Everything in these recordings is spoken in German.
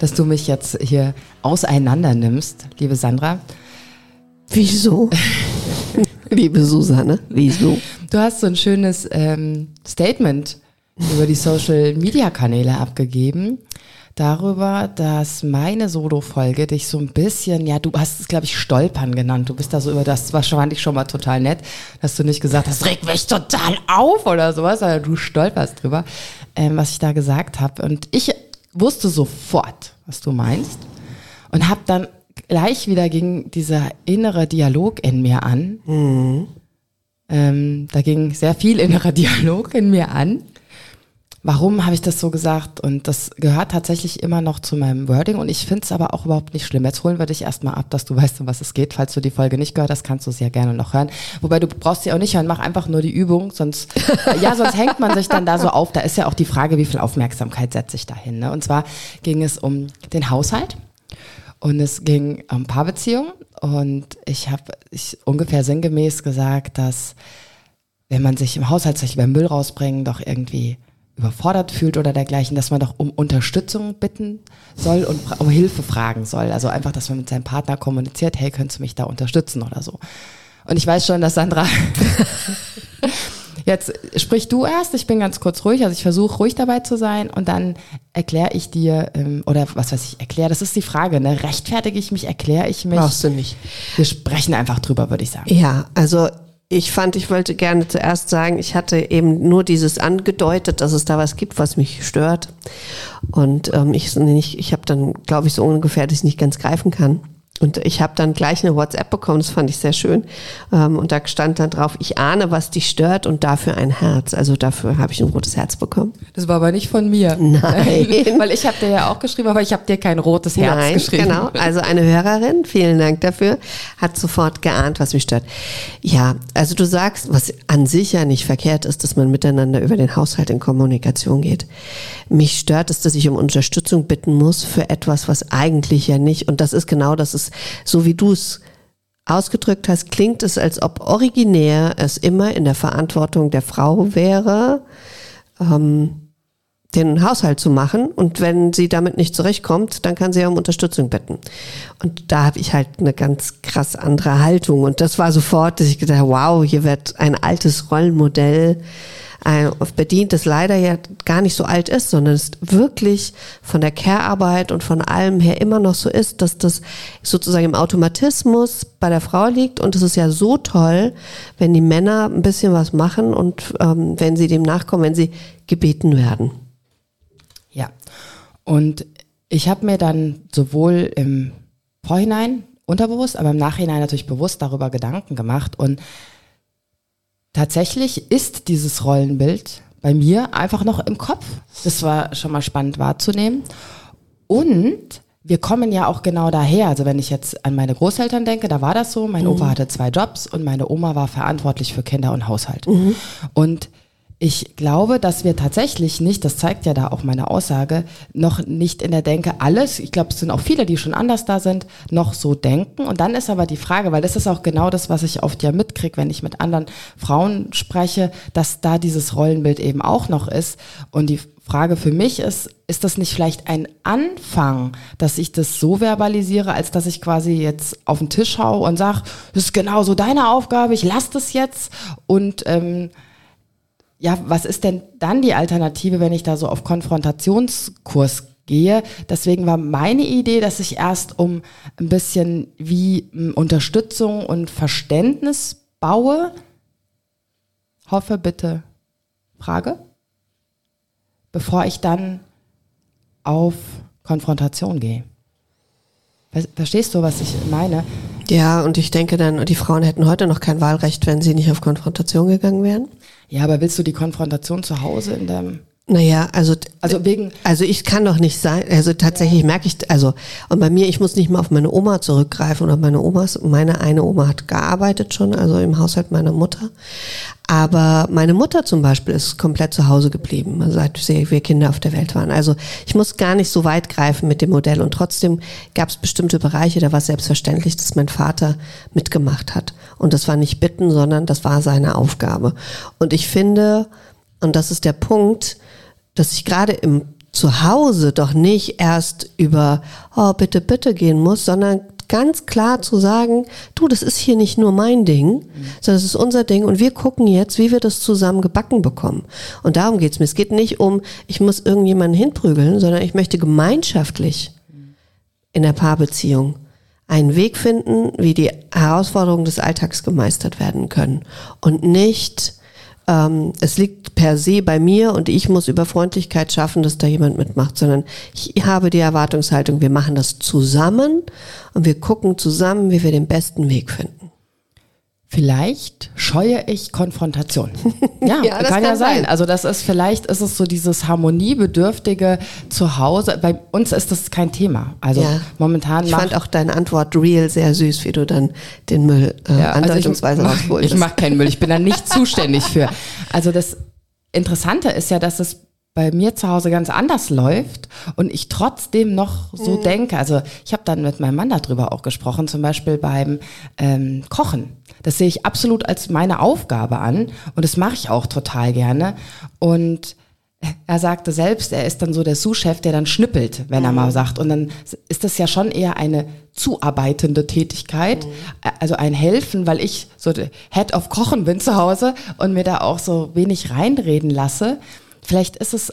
dass du mich jetzt hier auseinander nimmst, liebe Sandra. Wieso? liebe Susanne, wieso? Du hast so ein schönes ähm, Statement über die Social-Media-Kanäle abgegeben darüber, dass meine Solo-Folge dich so ein bisschen, ja, du hast es, glaube ich, Stolpern genannt. Du bist da so über das, wahrscheinlich schon mal total nett, dass du nicht gesagt hast, reg mich total auf oder sowas, sondern du stolperst drüber, ähm, was ich da gesagt habe. Und ich wusste sofort, was du meinst und habe dann gleich wieder ging dieser innere Dialog in mir an. Mhm. Ähm, da ging sehr viel innerer Dialog in mir an warum habe ich das so gesagt? Und das gehört tatsächlich immer noch zu meinem Wording und ich finde es aber auch überhaupt nicht schlimm. Jetzt holen wir dich erstmal ab, dass du weißt, um was es geht. Falls du die Folge nicht gehört hast, kannst du sie ja gerne noch hören. Wobei du brauchst sie auch nicht hören, mach einfach nur die Übung, sonst, ja, sonst hängt man sich dann da so auf. Da ist ja auch die Frage, wie viel Aufmerksamkeit setze ich da hin. Ne? Und zwar ging es um den Haushalt. Und es ging um Paarbeziehungen und ich habe ich ungefähr sinngemäß gesagt, dass wenn man sich im Haushalt sich beim Müll rausbringen, doch irgendwie überfordert fühlt oder dergleichen, dass man doch um Unterstützung bitten soll und um Hilfe fragen soll. Also einfach, dass man mit seinem Partner kommuniziert, hey, könntest du mich da unterstützen oder so. Und ich weiß schon, dass Sandra Jetzt sprich du erst, ich bin ganz kurz ruhig, also ich versuche ruhig dabei zu sein und dann erkläre ich dir, ähm, oder was weiß ich, erkläre, das ist die Frage, ne? Rechtfertige ich mich, erkläre ich mich? Brauchst du nicht. Wir sprechen einfach drüber, würde ich sagen. Ja, also ich fand, ich wollte gerne zuerst sagen, ich hatte eben nur dieses angedeutet, dass es da was gibt, was mich stört. Und ähm, ich, ich habe dann, glaube ich, so ungefähr, dass ich nicht ganz greifen kann. Und ich habe dann gleich eine WhatsApp bekommen, das fand ich sehr schön. Ähm, und da stand dann drauf, ich ahne, was dich stört und dafür ein Herz. Also dafür habe ich ein rotes Herz bekommen. Das war aber nicht von mir. Nein. Weil ich habe dir ja auch geschrieben, aber ich habe dir kein rotes Herz Nein, geschrieben. Genau, also eine Hörerin, vielen Dank dafür, hat sofort geahnt, was mich stört. Ja, also du sagst, was an sich ja nicht verkehrt ist, dass man miteinander über den Haushalt in Kommunikation geht. Mich stört es, dass ich um Unterstützung bitten muss für etwas, was eigentlich ja nicht, und das ist genau das ist so wie du es ausgedrückt hast, klingt es, als ob originär es immer in der Verantwortung der Frau wäre, ähm, den Haushalt zu machen. Und wenn sie damit nicht zurechtkommt, dann kann sie ja um Unterstützung bitten. Und da habe ich halt eine ganz krass andere Haltung. Und das war sofort, dass ich gedacht, wow, hier wird ein altes Rollenmodell bedient, das leider ja gar nicht so alt ist, sondern es wirklich von der Care-Arbeit und von allem her immer noch so ist, dass das sozusagen im Automatismus bei der Frau liegt und es ist ja so toll, wenn die Männer ein bisschen was machen und ähm, wenn sie dem nachkommen, wenn sie gebeten werden. Ja, und ich habe mir dann sowohl im Vorhinein unterbewusst, aber im Nachhinein natürlich bewusst darüber Gedanken gemacht und tatsächlich ist dieses Rollenbild bei mir einfach noch im Kopf. Das war schon mal spannend wahrzunehmen. Und wir kommen ja auch genau daher. Also wenn ich jetzt an meine Großeltern denke, da war das so. Mein mhm. Opa hatte zwei Jobs und meine Oma war verantwortlich für Kinder und Haushalt. Mhm. Und ich glaube, dass wir tatsächlich nicht, das zeigt ja da auch meine Aussage, noch nicht in der Denke alles, ich glaube, es sind auch viele, die schon anders da sind, noch so denken. Und dann ist aber die Frage, weil das ist auch genau das, was ich oft ja mitkriege, wenn ich mit anderen Frauen spreche, dass da dieses Rollenbild eben auch noch ist. Und die Frage für mich ist, ist das nicht vielleicht ein Anfang, dass ich das so verbalisiere, als dass ich quasi jetzt auf den Tisch hau und sage, das ist genau so deine Aufgabe, ich lasse das jetzt und ähm, ja, was ist denn dann die Alternative, wenn ich da so auf Konfrontationskurs gehe? Deswegen war meine Idee, dass ich erst um ein bisschen wie Unterstützung und Verständnis baue. Hoffe bitte. Frage? Bevor ich dann auf Konfrontation gehe. Verstehst du, was ich meine? Ja, und ich denke dann, die Frauen hätten heute noch kein Wahlrecht, wenn sie nicht auf Konfrontation gegangen wären. Ja, aber willst du die Konfrontation zu Hause in deinem Naja, also, Also wegen, also ich kann doch nicht sein, also tatsächlich merke ich, also, und bei mir, ich muss nicht mal auf meine Oma zurückgreifen oder meine Omas, meine eine Oma hat gearbeitet schon, also im Haushalt meiner Mutter. Aber meine Mutter zum Beispiel ist komplett zu Hause geblieben, seit wir Kinder auf der Welt waren. Also ich muss gar nicht so weit greifen mit dem Modell. Und trotzdem gab es bestimmte Bereiche, da war es selbstverständlich, dass mein Vater mitgemacht hat. Und das war nicht bitten, sondern das war seine Aufgabe. Und ich finde, und das ist der Punkt, dass ich gerade im Zuhause doch nicht erst über, oh, bitte, bitte gehen muss, sondern ganz klar zu sagen, du, das ist hier nicht nur mein Ding, sondern es ist unser Ding und wir gucken jetzt, wie wir das zusammen gebacken bekommen. Und darum geht's mir. Es geht nicht um, ich muss irgendjemanden hinprügeln, sondern ich möchte gemeinschaftlich in der Paarbeziehung einen Weg finden, wie die Herausforderungen des Alltags gemeistert werden können. Und nicht, ähm, es liegt per se bei mir und ich muss über Freundlichkeit schaffen, dass da jemand mitmacht, sondern ich habe die Erwartungshaltung, wir machen das zusammen und wir gucken zusammen, wie wir den besten Weg finden. Vielleicht scheue ich Konfrontation. Ja, Ja, das kann, ja sein. sein. Also das ist vielleicht ist es so dieses harmoniebedürftige Zuhause. Bei uns ist das kein Thema. Also Ja. momentan Ich fand auch deine Antwort real sehr süß, wie du dann den Müll äh, Ja, also andeutungsweise ich, rausholst. Ich mache keinen Müll, ich bin da nicht zuständig für. Also das Interessante ist ja, dass es bei mir zu Hause ganz anders läuft und ich trotzdem noch so Mhm. denke. Also ich habe dann mit meinem Mann darüber auch gesprochen, zum Beispiel beim ähm, Kochen. Das sehe ich absolut als meine Aufgabe an und das mache ich auch total gerne. Und er sagte selbst, er ist dann so der Sous-Chef, der dann schnippelt, wenn er mal sagt. Und dann ist das ja schon eher eine zuarbeitende Tätigkeit, also ein Helfen, weil ich so Head of Kochen bin zu Hause und mir da auch so wenig reinreden lasse. Vielleicht ist es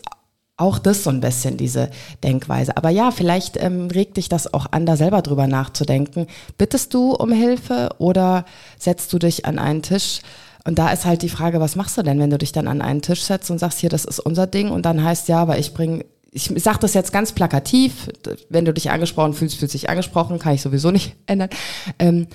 auch das so ein bisschen, diese Denkweise. Aber ja, vielleicht ähm, regt dich das auch an, da selber drüber nachzudenken. Bittest du um Hilfe oder setzt du dich an einen Tisch? Und da ist halt die Frage, was machst du denn, wenn du dich dann an einen Tisch setzt und sagst, hier, das ist unser Ding und dann heißt ja, aber ich bringe, ich sage das jetzt ganz plakativ, wenn du dich angesprochen fühlst, fühlst dich angesprochen, kann ich sowieso nicht ändern. Ähm,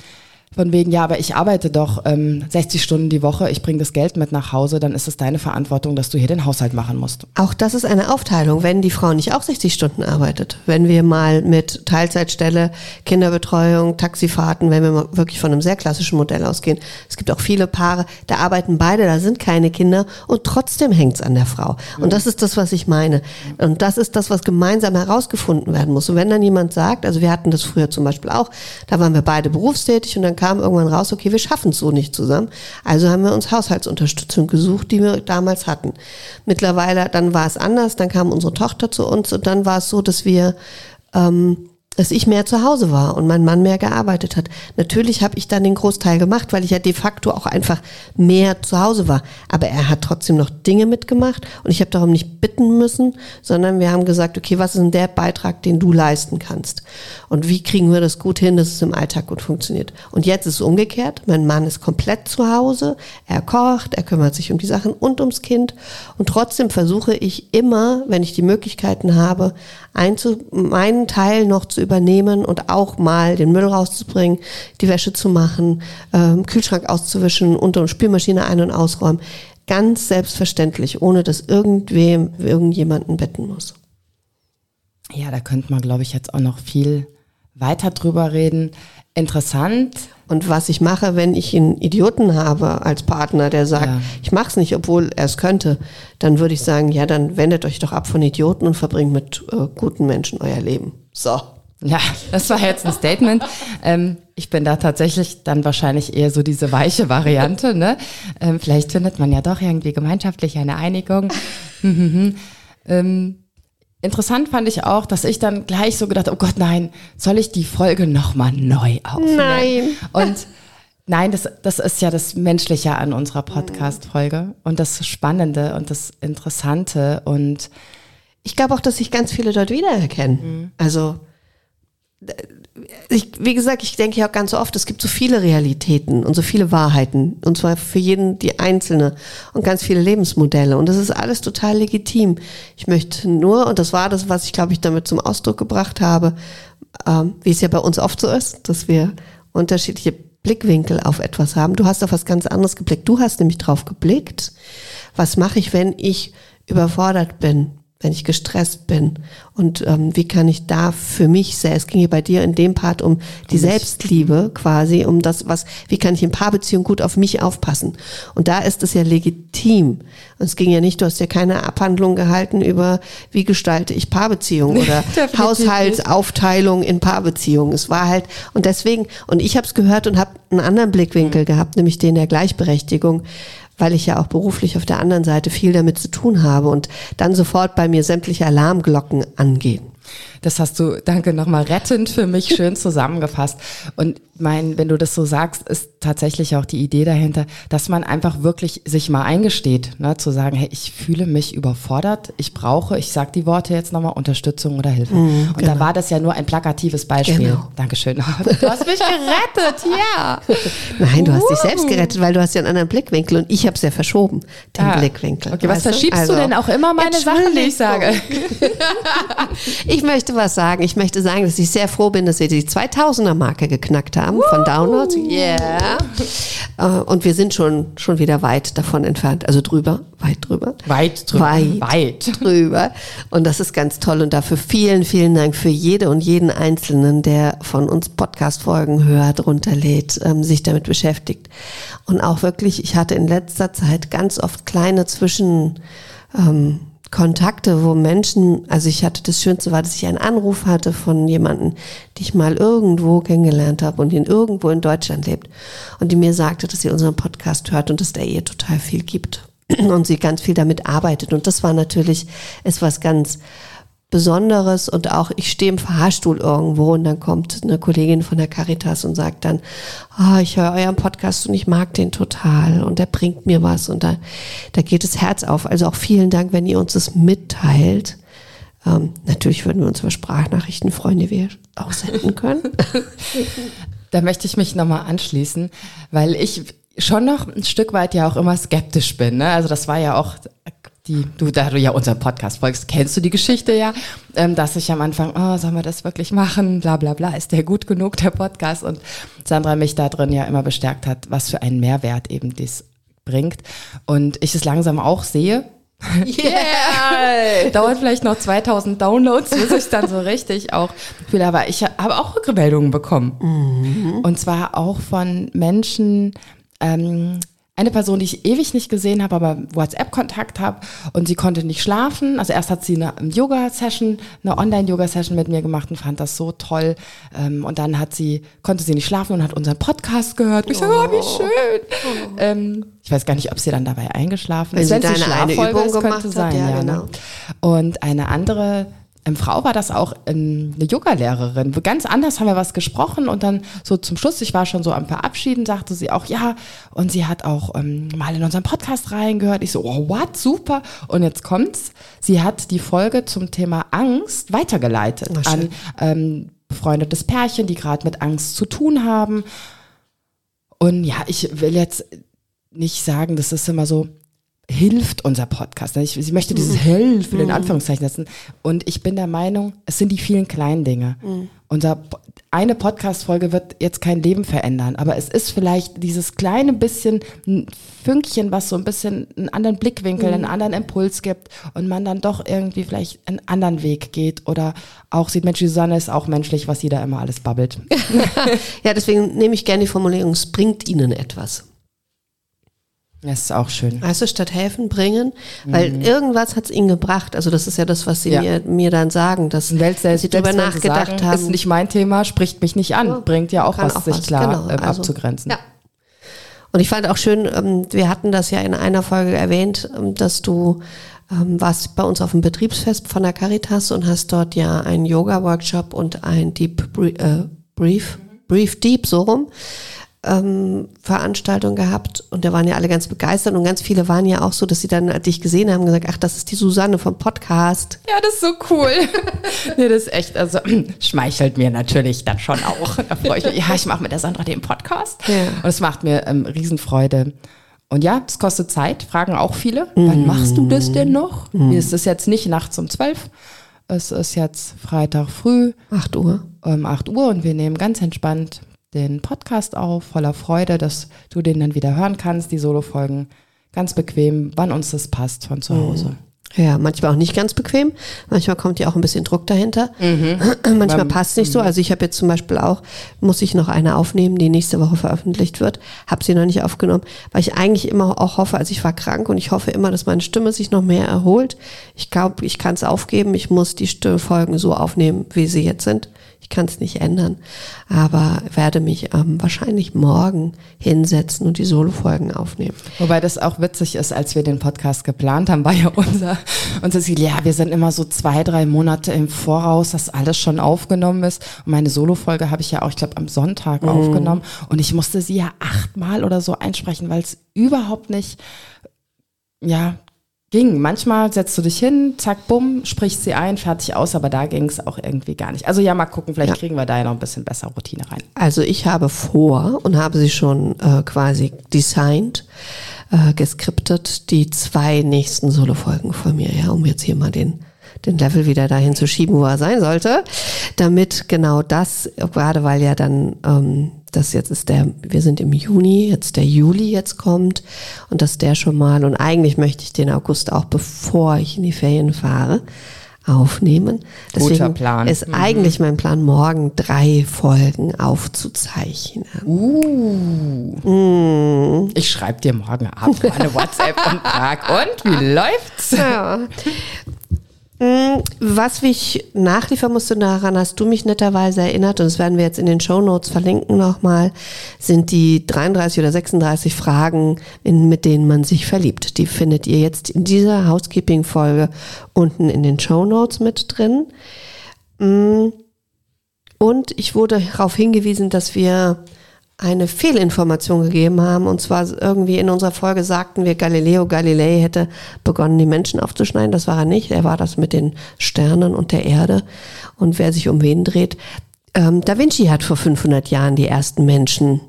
von wegen, ja, aber ich arbeite doch ähm, 60 Stunden die Woche, ich bringe das Geld mit nach Hause, dann ist es deine Verantwortung, dass du hier den Haushalt machen musst. Auch das ist eine Aufteilung, wenn die Frau nicht auch 60 Stunden arbeitet. Wenn wir mal mit Teilzeitstelle, Kinderbetreuung, Taxifahrten, wenn wir mal wirklich von einem sehr klassischen Modell ausgehen. Es gibt auch viele Paare, da arbeiten beide, da sind keine Kinder und trotzdem hängt's an der Frau. Und das ist das, was ich meine. Und das ist das, was gemeinsam herausgefunden werden muss. Und wenn dann jemand sagt, also wir hatten das früher zum Beispiel auch, da waren wir beide berufstätig und dann kam irgendwann raus, okay, wir schaffen es so nicht zusammen. Also haben wir uns Haushaltsunterstützung gesucht, die wir damals hatten. Mittlerweile, dann war es anders, dann kam unsere Tochter zu uns und dann war es so, dass wir ähm, dass ich mehr zu Hause war und mein Mann mehr gearbeitet hat. Natürlich habe ich dann den Großteil gemacht, weil ich ja de facto auch einfach mehr zu Hause war. Aber er hat trotzdem noch Dinge mitgemacht und ich habe darum nicht bitten müssen, sondern wir haben gesagt, okay, was ist denn der Beitrag, den du leisten kannst? Und wie kriegen wir das gut hin, dass es im Alltag gut funktioniert? Und jetzt ist es umgekehrt. Mein Mann ist komplett zu Hause. Er kocht, er kümmert sich um die Sachen und ums Kind. Und trotzdem versuche ich immer, wenn ich die Möglichkeiten habe, einzu meinen Teil noch zu übernehmen und auch mal den Müll rauszubringen, die Wäsche zu machen, ähm, Kühlschrank auszuwischen, unter Spülmaschine ein- und ausräumen. Ganz selbstverständlich, ohne dass irgendwem, irgendjemanden bitten muss. Ja, da könnte man, glaube ich, jetzt auch noch viel weiter drüber reden. Interessant. Und was ich mache, wenn ich einen Idioten habe als Partner, der sagt, Ja. ich mache es nicht, obwohl er es könnte, dann würde ich sagen, ja, dann wendet euch doch ab von Idioten und verbringt mit äh, guten Menschen euer Leben. So. Ja, das war jetzt ein Statement. Ähm, ich bin da tatsächlich dann wahrscheinlich eher so diese weiche Variante. Ne? Ähm, vielleicht findet man ja doch irgendwie gemeinschaftlich eine Einigung. ähm, interessant fand ich auch, dass ich dann gleich so gedacht, oh Gott, nein, soll ich die Folge nochmal neu aufnehmen? Nein. Und nein, das, das ist ja das Menschliche an unserer Podcast-Folge und das Spannende und das Interessante und Ich glaube auch, dass sich ganz viele dort wiedererkennen. Also, d- ich, wie gesagt, ich denke ja auch ganz oft, es gibt so viele Realitäten und so viele Wahrheiten. Und zwar für jeden die einzelne und ganz viele Lebensmodelle. Und das ist alles total legitim. Ich möchte nur, und das war das, was ich glaube ich damit zum Ausdruck gebracht habe, ähm, wie es ja bei uns oft so ist, dass wir unterschiedliche Blickwinkel auf etwas haben. Du hast auf was ganz anderes geblickt. Du hast nämlich drauf geblickt, was mache ich, wenn ich überfordert bin, wenn ich gestresst bin und ähm, wie kann ich da für mich selbst, es ging hier bei dir in dem Part um die Selbstliebe quasi, um das, was, wie kann ich in Paarbeziehung gut auf mich aufpassen. Und da ist es ja legitim. Und es ging ja nicht, du hast ja keine Abhandlung gehalten über, wie gestalte ich Paarbeziehung oder Haushaltsaufteilung in Paarbeziehung. Es war halt, und deswegen, und ich habe es gehört und habe einen anderen Blickwinkel gehabt, nämlich den der Gleichberechtigung weil ich ja auch beruflich auf der anderen Seite viel damit zu tun habe und dann sofort bei mir sämtliche Alarmglocken angehen. Das hast du, danke nochmal, rettend für mich schön zusammengefasst. Und mein, wenn du das so sagst, ist tatsächlich auch die Idee dahinter, dass man einfach wirklich sich mal eingesteht, ne, zu sagen, hey, ich fühle mich überfordert, ich brauche, ich sag die Worte jetzt nochmal, Unterstützung oder Hilfe. Mhm, Und da war das ja nur ein plakatives Beispiel. Genau. Dankeschön. Du hast mich gerettet, ja. Nein, du hast dich selbst gerettet, weil du hast ja einen anderen Blickwinkel und ich habe es ja verschoben, den Ah, Blickwinkel. Okay, was du? verschiebst Also, du denn auch immer meine Sachen, die ich sage? Ich möchte was sagen. Ich möchte sagen, dass ich sehr froh bin, dass wir die 2000er-Marke geknackt haben von Downloads. Yeah. Äh, Und wir sind schon, schon wieder weit davon entfernt. Also drüber, weit drüber. Weit drüber. Weit. Weit. drüber. Und das ist ganz toll. Und dafür vielen, vielen Dank für jede und jeden Einzelnen, der von uns Podcast-Folgen hört, runterlädt, ähm, sich damit beschäftigt. Und auch wirklich, ich hatte in letzter Zeit ganz oft kleine Zwischen, ähm, Kontakte, wo Menschen, also ich hatte das Schönste war, dass ich einen Anruf hatte von jemandem, die ich mal irgendwo kennengelernt habe und ihn irgendwo in Deutschland lebt und die mir sagte, dass sie unseren Podcast hört und dass der ihr total viel gibt und sie ganz viel damit arbeitet. Und das war natürlich ist was ganz Besonderes und auch ich stehe im Fahrstuhl irgendwo und dann kommt eine Kollegin von der Caritas und sagt dann, ah, ich höre euren Podcast und ich mag den total und der bringt mir was und da, da geht das Herz auf. Also auch vielen Dank, wenn ihr uns das mitteilt. Ähm, natürlich würden wir uns über Sprachnachrichten freuen, die wir auch senden können. Da möchte ich mich nochmal anschließen, weil ich schon noch ein Stück weit ja auch immer skeptisch bin. Ne? Also das war ja auch die, du, da du ja unseren Podcast folgst, kennst du die Geschichte ja, ähm, dass ich am Anfang, oh, sollen wir das wirklich machen? Bla bla bla, ist der gut genug, der Podcast? Und Sandra mich da drin ja immer bestärkt hat, was für einen Mehrwert eben dies bringt. Und ich es langsam auch sehe. Yeah! Dauert vielleicht noch 2000 Downloads, bis ich dann so richtig auch fühle. Aber ich habe auch Rückmeldungen bekommen. Und zwar auch von Menschen, ähm, eine Person, die ich ewig nicht gesehen habe, aber WhatsApp-Kontakt habe und sie konnte nicht schlafen. Also erst hat sie eine Yoga-Session, eine Online-Yoga-Session mit mir gemacht und fand das so toll. Ähm, und dann hat sie, konnte sie nicht schlafen und hat unseren Podcast gehört. Und ich sage, oh, wie schön. Ähm, ich weiß gar nicht, ob sie dann dabei eingeschlafen Wenn ist. sie Wenn deine eine Übung ist, gemacht könnte hat, sein, ja, ja, genau. ne? Und eine andere ähm, Frau war das auch ähm, eine Yoga-Lehrerin. Ganz anders haben wir was gesprochen und dann so zum Schluss, ich war schon so am Verabschieden, sagte sie auch ja und sie hat auch ähm, mal in unseren Podcast reingehört. Ich so, oh, what, super. Und jetzt kommt's, sie hat die Folge zum Thema Angst weitergeleitet schön. an ähm, befreundetes Pärchen, die gerade mit Angst zu tun haben. Und ja, ich will jetzt nicht sagen, das ist immer so, hilft unser Podcast. Ich, sie möchte dieses Hilfe in Anführungszeichen setzen. Und ich bin der Meinung, es sind die vielen kleinen Dinge. Unser, eine Podcast-Folge wird jetzt kein Leben verändern, aber es ist vielleicht dieses kleine bisschen ein Fünkchen, was so ein bisschen einen anderen Blickwinkel, einen anderen Impuls gibt und man dann doch irgendwie vielleicht einen anderen Weg geht oder auch sieht, Mensch, die Susanne ist auch menschlich, was sie da immer alles babbelt. ja, deswegen nehme ich gerne die Formulierung, es bringt ihnen etwas. Das ist auch schön. Weißt du, statt helfen, bringen, weil irgendwas hat es ihnen gebracht. Also das ist ja das, was sie Ja. mir, mir dann sagen, dass Welt selbst, sie darüber nachgedacht sagen, haben. Ist nicht mein Thema, spricht mich nicht an. Ja. Bringt ja auch Kann was, auch sich was, klar genau. ähm, Also, abzugrenzen. Ja. Und ich fand auch schön, ähm, wir hatten das ja in einer Folge erwähnt, ähm, dass du ähm, warst bei uns auf dem Betriebsfest von der Caritas und hast dort ja einen Yoga-Workshop und ein Deep äh, Brief, Brief Deep, so rum, ähm, Veranstaltung gehabt und da waren ja alle ganz begeistert und ganz viele waren ja auch so, dass sie dann dich gesehen haben, gesagt, ach, das ist die Susanne vom Podcast. Ja, das ist so cool. nee, das ist echt, also schmeichelt mir natürlich dann schon auch. Da freue ich mich. Ja, ich mache mit der Sandra den Podcast. Ja. Und es macht mir ähm, Riesenfreude. Und ja, es kostet Zeit, fragen auch viele. Wann machst du das denn noch? Mir ist es jetzt nicht nachts um zwölf. Es ist jetzt Freitag früh. 8 Uhr. um 8 Uhr und wir nehmen ganz entspannt den Podcast auf, voller Freude, dass du den dann wieder hören kannst, die Solo-Folgen. Ganz bequem, wann uns das passt von zu Hause. Ja, manchmal auch nicht ganz bequem. Manchmal kommt ja auch ein bisschen Druck dahinter. Mhm. manchmal passt es nicht so. Also ich habe jetzt zum Beispiel auch, muss ich noch eine aufnehmen, die nächste Woche veröffentlicht wird. Habe sie noch nicht aufgenommen, weil ich eigentlich immer auch hoffe, also ich war krank und ich hoffe immer, dass meine Stimme sich noch mehr erholt. Ich glaube, ich kann es aufgeben. Ich muss die Folgen so aufnehmen, wie sie jetzt sind. Ich kann es nicht ändern, aber werde mich ähm, wahrscheinlich morgen hinsetzen und die Solo-Folgen aufnehmen. Wobei das auch witzig ist, als wir den Podcast geplant haben, war ja unser, unser Ziel, ja, wir sind immer so zwei, drei Monate im Voraus, dass alles schon aufgenommen ist. Und meine Solo-Folge habe ich ja auch, ich glaube, am Sonntag mhm. aufgenommen und ich musste sie ja achtmal oder so einsprechen, weil es überhaupt nicht, ja, ging. Manchmal setzt du dich hin, zack, bumm, sprichst sie ein, fertig aus, aber da ging es auch irgendwie gar nicht. Also ja, mal gucken, vielleicht ja. kriegen wir da ja noch ein bisschen besser Routine rein. Also ich habe vor und habe sie schon äh, quasi designt, äh, geskriptet, die zwei nächsten Solo-Folgen von mir, ja, um jetzt hier mal den den Level wieder dahin zu schieben, wo er sein sollte, damit genau das, gerade weil ja dann ähm, das jetzt ist der, wir sind im Juni, jetzt der Juli jetzt kommt und dass der schon mal, und eigentlich möchte ich den August auch, bevor ich in die Ferien fahre, aufnehmen. Deswegen Guter Plan. ist mhm. eigentlich mein Plan, morgen drei Folgen aufzuzeichnen. Uh. Mm. Ich schreibe dir morgen Abend eine WhatsApp und frag, und wie läuft's? Ja. Mm, was ich nachliefern musste, daran hast du mich netterweise erinnert, und das werden wir jetzt in den Show Notes verlinken nochmal, sind die 33 oder 36 Fragen, in, mit denen man sich verliebt. Die findet ihr jetzt in dieser Housekeeping-Folge unten in den Show Notes mit drin. Mm, und ich wurde darauf hingewiesen, dass wir eine Fehlinformation gegeben haben. Und zwar irgendwie in unserer Folge sagten wir, Galileo Galilei hätte begonnen, die Menschen aufzuschneiden. Das war er nicht. Er war das mit den Sternen und der Erde. Und wer sich um wen dreht. Ähm, da Vinci hat vor 500 Jahren die ersten Menschen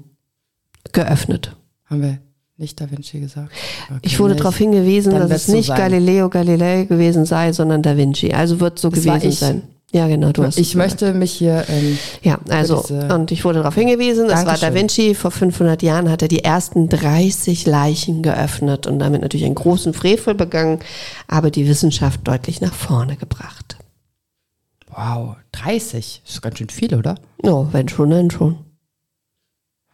geöffnet. Haben wir nicht Da Vinci gesagt? Okay, ich wurde darauf hingewiesen, dass es nicht so Galileo Galilei gewesen sei, sondern Da Vinci. Also wird so das gewesen sein. Ja, genau, du hast. Ich möchte mich hier. Ähm, ja, also, und ich wurde darauf hingewiesen, das war Da Vinci. Vor 500 Jahren hat er die ersten 30 Leichen geöffnet und damit natürlich einen großen Frevel begangen, aber die Wissenschaft deutlich nach vorne gebracht. Wow, 30? Das ist ganz schön viel, oder? Oh, wenn schon, dann schon.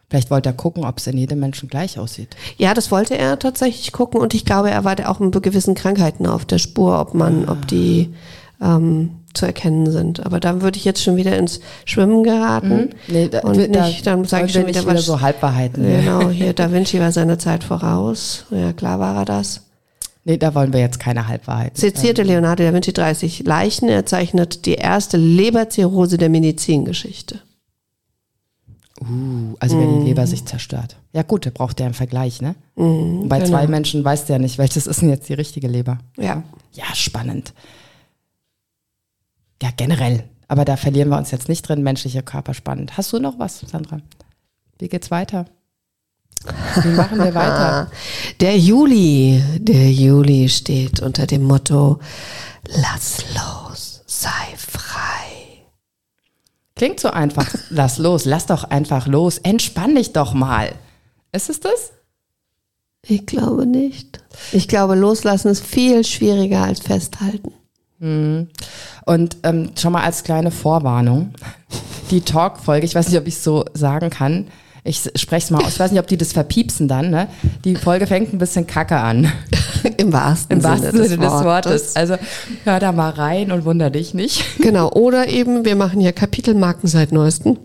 Vielleicht wollte er gucken, ob es in jedem Menschen gleich aussieht. Ja, das wollte er tatsächlich gucken und ich glaube, er war da auch mit gewissen Krankheiten auf der Spur, ob man, ah. ob die ähm, zu erkennen sind. Aber da würde ich jetzt schon wieder ins Schwimmen geraten. Mhm. Nee, da, und nicht, dann sage ich schon wieder, wieder so Halbwahrheiten. Genau, hier Da Vinci war seine Zeit voraus. Ja, klar war er das. Nee, da wollen wir jetzt keine Halbwahrheiten. Sezierte Leonardo da Vinci 30 Leichen. Er zeichnet die erste Leberzirrhose der Medizingeschichte. Uh, also wenn die mhm. Leber sich zerstört. Ja gut, da braucht der einen Vergleich, ne? Mm, Bei genau. zwei Menschen weiß der nicht, welches ist denn jetzt die richtige Leber. Ja. Ja, spannend ja, generell. Aber da verlieren wir uns jetzt nicht drin, menschlicher Körper spannend. Hast du noch was, Sandra? Wie geht's weiter? Wie machen wir weiter? Der Juli, der Juli steht unter dem Motto, lass los, sei frei. Klingt so einfach, lass los, lass doch einfach los, entspann dich doch mal. Ist es das? Ich glaube nicht. Ich glaube, loslassen ist viel schwieriger als festhalten. Mhm. Und ähm, schon mal als kleine Vorwarnung, die Talk-Folge, ich weiß nicht, ob ich es so sagen kann, ich spreche es mal aus, ich weiß nicht, ob die das verpiepsen dann, ne? Die Folge fängt ein bisschen kacke an. Im wahrsten, Im wahrsten Sinne, Sinne, des, Wortes. Wortes. Also hör da mal rein und wunder dich nicht. Genau, oder eben, wir machen ja Kapitelmarken seit neuestem.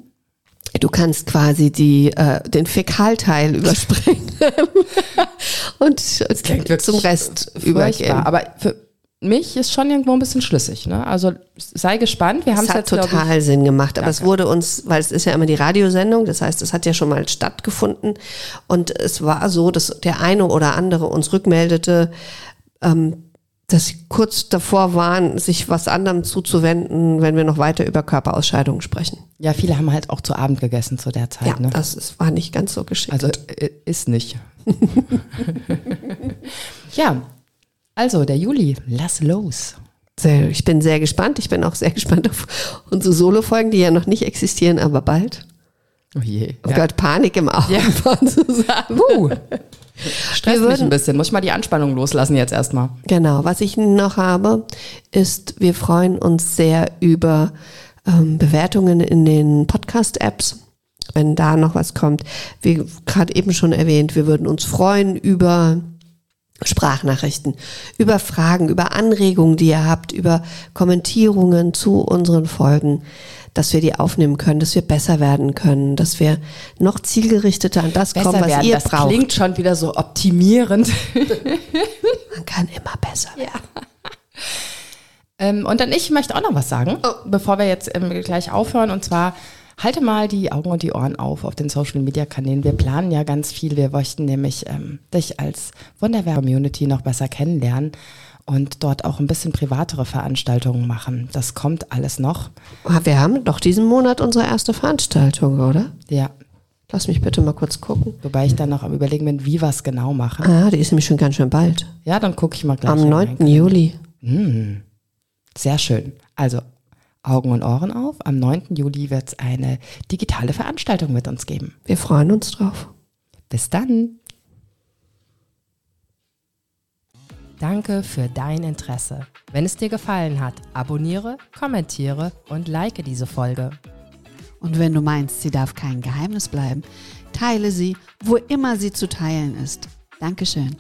Du kannst quasi die, äh, den Fäkalteil überspringen und zum Rest übergehen. Aber für, mich ist schon irgendwo ein bisschen schlüssig. Ne? Also sei gespannt. Wir haben es hat jetzt, total ich, Sinn gemacht, aber Danke. es wurde uns, weil es ist ja immer die Radiosendung, das heißt, es hat ja schon mal stattgefunden und es war so, dass der eine oder andere uns rückmeldete, ähm, dass sie kurz davor waren, sich was anderem zuzuwenden, wenn wir noch weiter über Körperausscheidungen sprechen. Ja, viele haben halt auch zu Abend gegessen zu der Zeit. Ja, ne? das ist, war nicht ganz so geschickt. Also äh, ist nicht. ja, also, der Juli, lass los. Sehr, ich bin sehr gespannt. Ich bin auch sehr gespannt auf unsere Solo-Folgen, die ja noch nicht existieren, aber bald. Oh je. Oh ja. Gott, Panik im Auge ja. Uh. Stresst Wir mich ein bisschen. Muss ich mal die Anspannung loslassen jetzt erstmal. Genau, was ich noch habe, ist, wir freuen uns sehr über ähm, Bewertungen in den Podcast-Apps. Wenn da noch was kommt, wie gerade eben schon erwähnt, wir würden uns freuen über Sprachnachrichten, über Fragen, über Anregungen, die ihr habt, über Kommentierungen zu unseren Folgen, dass wir die aufnehmen können, dass wir besser werden können, dass wir noch zielgerichteter an das kommen, was werden. ihr das braucht. klingt schon wieder so optimierend. Man kann immer besser werden. Ähm, und dann ich möchte auch noch was sagen, Oh. bevor wir jetzt ähm, gleich aufhören. Und zwar halte mal die Augen und die Ohren auf auf den Social Media Kanälen. Wir planen ja ganz viel. Wir möchten nämlich ähm, dich als Wunderwehr Community noch besser kennenlernen und dort auch ein bisschen privatere Veranstaltungen machen. Das kommt alles noch. Wir haben doch diesen Monat unsere erste Veranstaltung, oder? Ja. Lass mich bitte mal kurz gucken. Wobei ich dann noch am überlegen bin, wie wir es genau machen. Ah, die ist nämlich schon ganz schön bald. Ja, dann gucke ich mal gleich. Am in 9. meinen Juli. Sehr schön. Also Augen und Ohren auf. Am 9. Juli wird es eine digitale Veranstaltung mit uns geben. Wir freuen uns drauf. Bis dann. Danke für dein Interesse. Wenn es dir gefallen hat, abonniere, kommentiere und like diese Folge. Und wenn du meinst, sie darf kein Geheimnis bleiben, teile sie, wo immer sie zu teilen ist. Dankeschön.